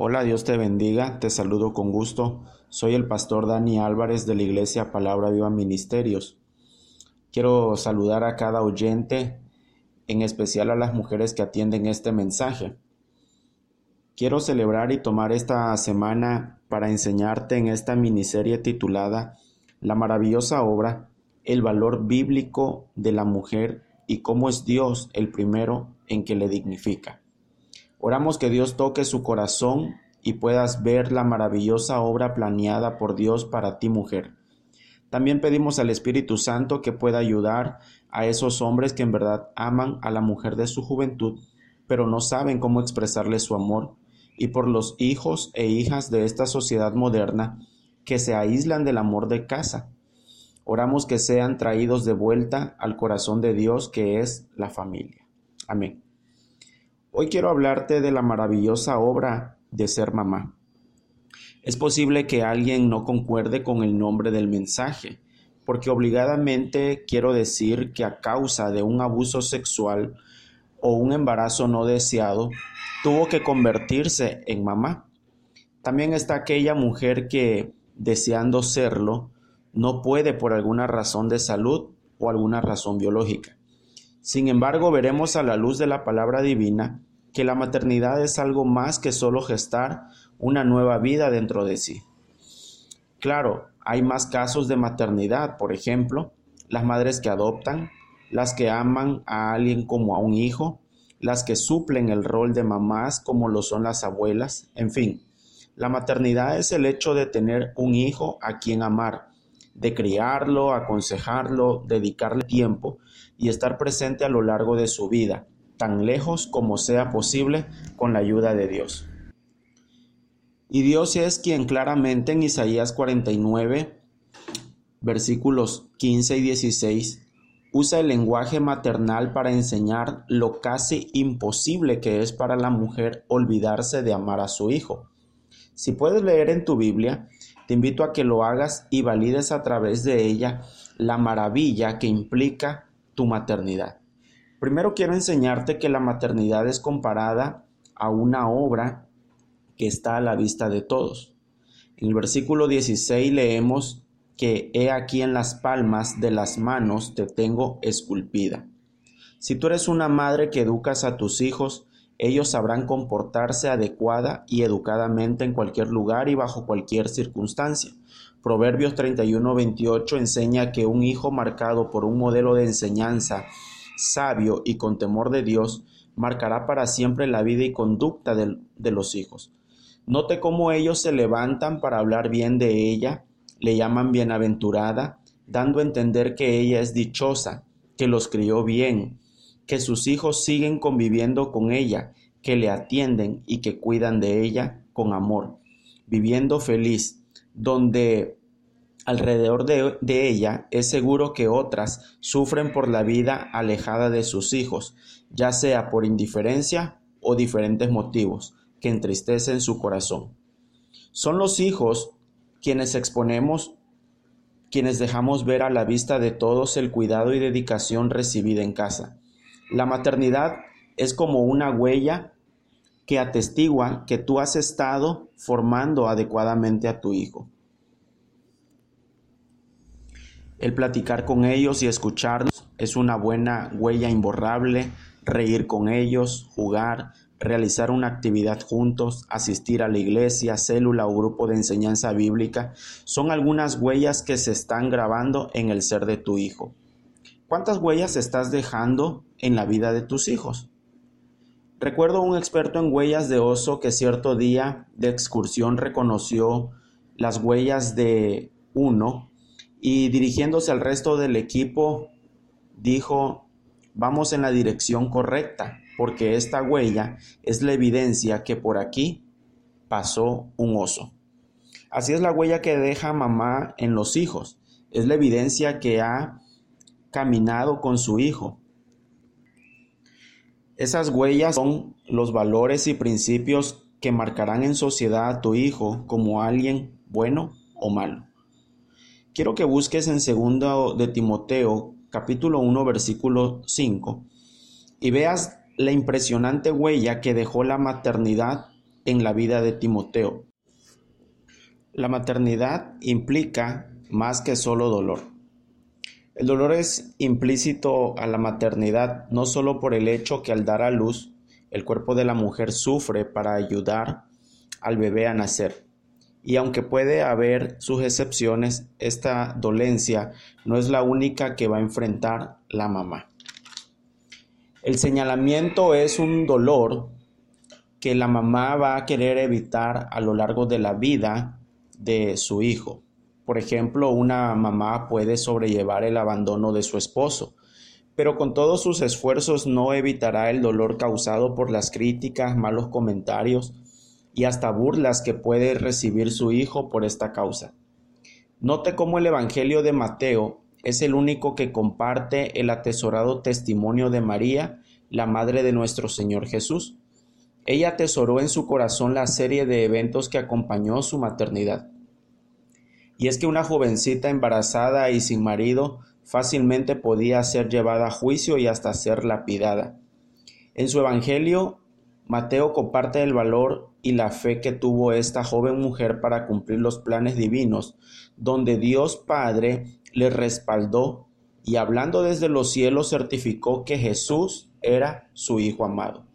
Hola, Dios te bendiga, te saludo con gusto. Soy el pastor Dani Álvarez de la Iglesia Palabra Viva Ministerios. Quiero saludar a cada oyente, en especial a las mujeres que atienden este mensaje. Quiero celebrar y tomar esta semana para enseñarte en esta miniserie titulada La maravillosa obra, el valor bíblico de la mujer y cómo es Dios el primero en que le dignifica. Oramos que Dios toque su corazón y puedas ver la maravillosa obra planeada por Dios para ti mujer. También pedimos al Espíritu Santo que pueda ayudar a esos hombres que en verdad aman a la mujer de su juventud, pero no saben cómo expresarle su amor, y por los hijos e hijas de esta sociedad moderna que se aíslan del amor de casa. Oramos que sean traídos de vuelta al corazón de Dios que es la familia. Amén. Hoy quiero hablarte de la maravillosa obra de ser mamá. Es posible que alguien no concuerde con el nombre del mensaje, porque obligadamente quiero decir que a causa de un abuso sexual o un embarazo no deseado, tuvo que convertirse en mamá. También está aquella mujer que, deseando serlo, no puede por alguna razón de salud o alguna razón biológica. Sin embargo, veremos a la luz de la palabra divina que la maternidad es algo más que solo gestar una nueva vida dentro de sí. Claro, hay más casos de maternidad, por ejemplo, las madres que adoptan, las que aman a alguien como a un hijo, las que suplen el rol de mamás como lo son las abuelas, en fin. La maternidad es el hecho de tener un hijo a quien amar, de criarlo, aconsejarlo, dedicarle tiempo y estar presente a lo largo de su vida, tan lejos como sea posible con la ayuda de Dios. Y Dios es quien claramente en Isaías 49, versículos 15 y 16, usa el lenguaje maternal para enseñar lo casi imposible que es para la mujer olvidarse de amar a su hijo. Si puedes leer en tu Biblia, te invito a que lo hagas y valides a través de ella la maravilla que implica tu maternidad. Primero quiero enseñarte que la maternidad es comparada a una obra que está a la vista de todos. En el versículo 16 leemos que he aquí en las palmas de las manos te tengo esculpida. Si tú eres una madre que educas a tus hijos, ellos sabrán comportarse adecuada y educadamente en cualquier lugar y bajo cualquier circunstancia. Proverbios 31-28 enseña que un hijo marcado por un modelo de enseñanza sabio y con temor de Dios marcará para siempre la vida y conducta de, de los hijos. Note cómo ellos se levantan para hablar bien de ella, le llaman bienaventurada, dando a entender que ella es dichosa, que los crió bien, que sus hijos siguen conviviendo con ella, que le atienden y que cuidan de ella con amor, viviendo feliz, donde alrededor de, ella es seguro que otras sufren por la vida alejada de sus hijos, ya sea por indiferencia o diferentes motivos que entristecen su corazón. Son los hijos quienes exponemos, quienes dejamos ver a la vista de todos el cuidado y dedicación recibida en casa. La maternidad es como una huella que atestigua que tú has estado formando adecuadamente a tu hijo. El platicar con ellos y escucharlos es una buena huella imborrable, reír con ellos, jugar, realizar una actividad juntos, asistir a la iglesia, célula o grupo de enseñanza bíblica, son algunas huellas que se están grabando en el ser de tu hijo. ¿Cuántas huellas estás dejando en la vida de tus hijos? Recuerdo un experto en huellas de oso que cierto día de excursión reconoció las huellas de uno y dirigiéndose al resto del equipo dijo, vamos en la dirección correcta, porque esta huella es la evidencia que por aquí pasó un oso. Así es la huella que deja mamá en los hijos, es la evidencia que ha caminado con su hijo. Esas huellas son los valores y principios que marcarán en sociedad a tu hijo como alguien bueno o malo. Quiero que busques en segundo de Timoteo capítulo 1 versículo 5 y veas la impresionante huella que dejó la maternidad en la vida de Timoteo. La maternidad implica más que solo dolor. El dolor es implícito a la maternidad no solo por el hecho que al dar a luz el cuerpo de la mujer sufre para ayudar al bebé a nacer. Y aunque puede haber sus excepciones, esta dolencia no es la única que va a enfrentar la mamá. El señalamiento es un dolor que la mamá va a querer evitar a lo largo de la vida de su hijo. Por ejemplo, una mamá puede sobrellevar el abandono de su esposo, pero con todos sus esfuerzos no evitará el dolor causado por las críticas, malos comentarios y hasta burlas que puede recibir su hijo por esta causa. Note cómo el Evangelio de Mateo es el único que comparte el atesorado testimonio de María, la madre de nuestro Señor Jesús. Ella atesoró en su corazón la serie de eventos que acompañó su maternidad. Y es que una jovencita embarazada y sin marido fácilmente podía ser llevada a juicio y hasta ser lapidada. En su Evangelio, Mateo comparte el valor y la fe que tuvo esta joven mujer para cumplir los planes divinos, donde Dios Padre le respaldó y hablando desde los cielos certificó que Jesús era su Hijo amado.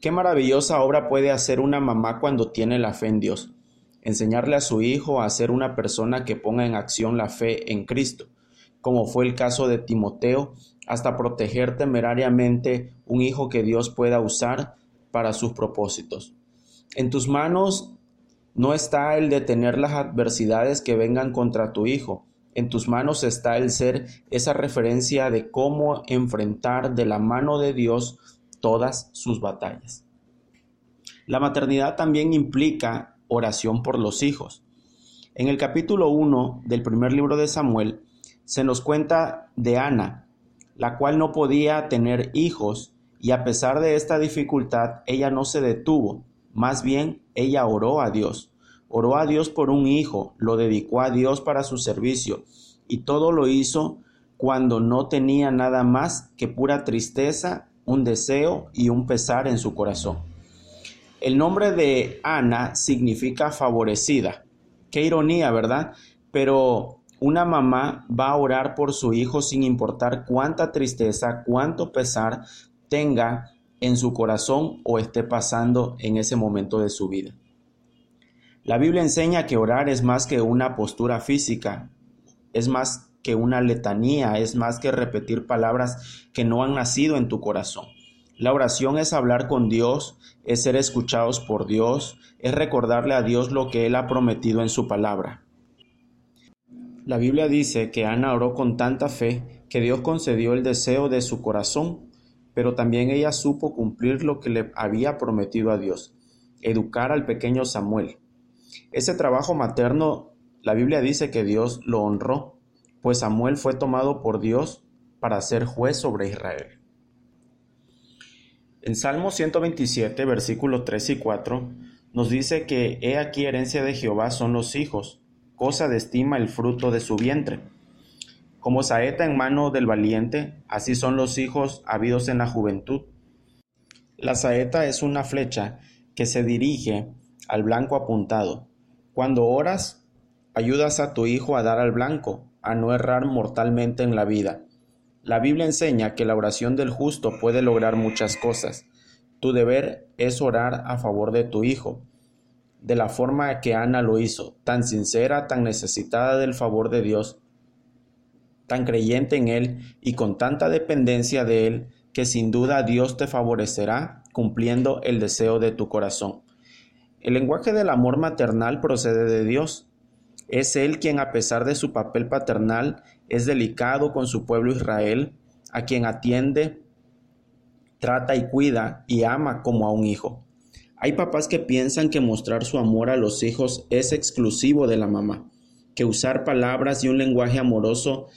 Qué maravillosa obra puede hacer una mamá cuando tiene la fe en Dios. Enseñarle a su hijo a ser una persona que ponga en acción la fe en Cristo, como fue el caso de Timoteo, hasta proteger temerariamente un hijo que Dios pueda usar para sus propósitos. En tus manos no está el detener las adversidades que vengan contra tu hijo. En tus manos está el ser esa referencia de cómo enfrentar de la mano de Dios todas sus batallas. La maternidad también implica oración por los hijos. En el capítulo 1 del primer libro de Samuel se nos cuenta de Ana, la cual no podía tener hijos y a pesar de esta dificultad, ella no se detuvo, más bien ella oró a Dios. Oró a Dios por un hijo, lo dedicó a Dios para su servicio, y todo lo hizo cuando no tenía nada más que pura tristeza, un deseo y un pesar en su corazón. El nombre de Ana significa favorecida. Qué ironía, ¿verdad? Pero una mamá va a orar por su hijo sin importar cuánta tristeza, cuánto pesar tenga en su corazón o esté pasando en ese momento de su vida. La Biblia enseña que orar es más que una postura física, es más que una letanía, es más que repetir palabras que no han nacido en tu corazón. La oración es hablar con Dios, es ser escuchados por Dios, es recordarle a Dios lo que Él ha prometido en su palabra. La Biblia dice que Ana oró con tanta fe que Dios concedió el deseo de su corazón pero también ella supo cumplir lo que le había prometido a Dios, educar al pequeño Samuel. Ese trabajo materno, la Biblia dice que Dios lo honró, pues Samuel fue tomado por Dios para ser juez sobre Israel. En Salmo 127, versículos 3 y 4, nos dice que he aquí herencia de Jehová son los hijos, cosa de estima el fruto de su vientre. Como saeta en mano del valiente, así son los hijos habidos en la juventud. La saeta es una flecha que se dirige al blanco apuntado. Cuando oras, ayudas a tu hijo a dar al blanco, a no errar mortalmente en la vida. La Biblia enseña que la oración del justo puede lograr muchas cosas. Tu deber es orar a favor de tu hijo, de la forma que Ana lo hizo, tan sincera, tan necesitada del favor de Dios, tan creyente en Él y con tanta dependencia de Él, que sin duda Dios te favorecerá cumpliendo el deseo de tu corazón. El lenguaje del amor maternal procede de Dios. Es Él quien, a pesar de su papel paternal, es delicado con su pueblo Israel, a quien atiende, trata y cuida y ama como a un hijo. Hay papás que piensan que mostrar su amor a los hijos es exclusivo de la mamá, que usar palabras y un lenguaje amoroso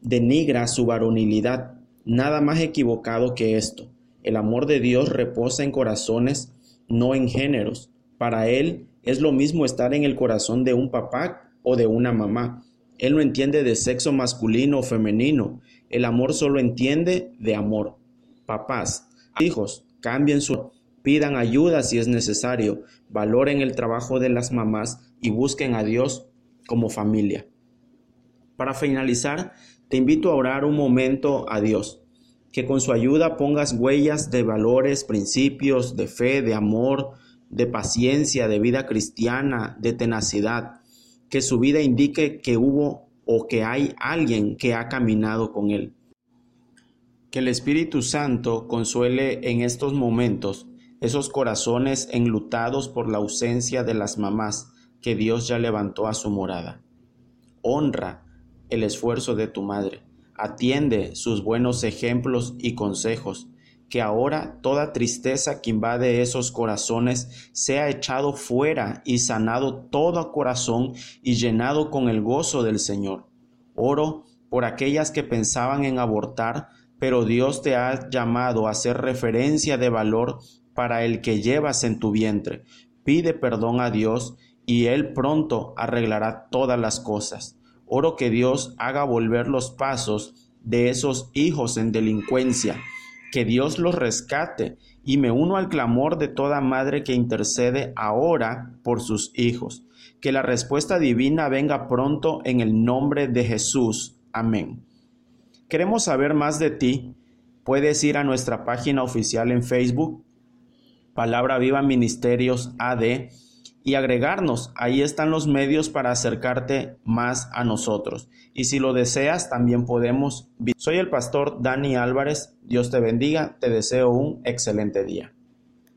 denigra su varonilidad. Nada más equivocado que esto. El amor de Dios reposa en corazones, no en géneros. Para Él es lo mismo estar en el corazón de un papá o de una mamá. Él no entiende de sexo masculino o femenino. El amor solo entiende de amor. Papás, hijos, cambien su... pidan ayuda si es necesario, valoren el trabajo de las mamás y busquen a Dios como familia. Para finalizar, te invito a orar un momento a Dios, que con su ayuda pongas huellas de valores, principios, de fe, de amor, de paciencia, de vida cristiana, de tenacidad, que su vida indique que hubo o que hay alguien que ha caminado con él. Que el Espíritu Santo consuele en estos momentos esos corazones enlutados por la ausencia de las mamás que Dios ya levantó a su morada. Honra el esfuerzo de tu madre, atiende sus buenos ejemplos y consejos, que ahora toda tristeza que invade esos corazones sea echado fuera y sanado todo corazón y llenado con el gozo del Señor. Oro por aquellas que pensaban en abortar, pero Dios te ha llamado a ser referencia de valor para el que llevas en tu vientre. Pide perdón a Dios y Él pronto arreglará todas las cosas. Oro que Dios haga volver los pasos de esos hijos en delincuencia que Dios los rescate y me uno al clamor de toda madre que intercede ahora por sus hijos. Que la respuesta divina venga pronto en el nombre de Jesús. Amén. Queremos saber más de ti. Puedes ir a nuestra página oficial en Facebook, Palabra Viva Ministerios AD, y agregarnos. Ahí están los medios para acercarte más a nosotros. Y si lo deseas, también podemos. Soy el pastor Dani Álvarez. Dios te bendiga. Te deseo un excelente día.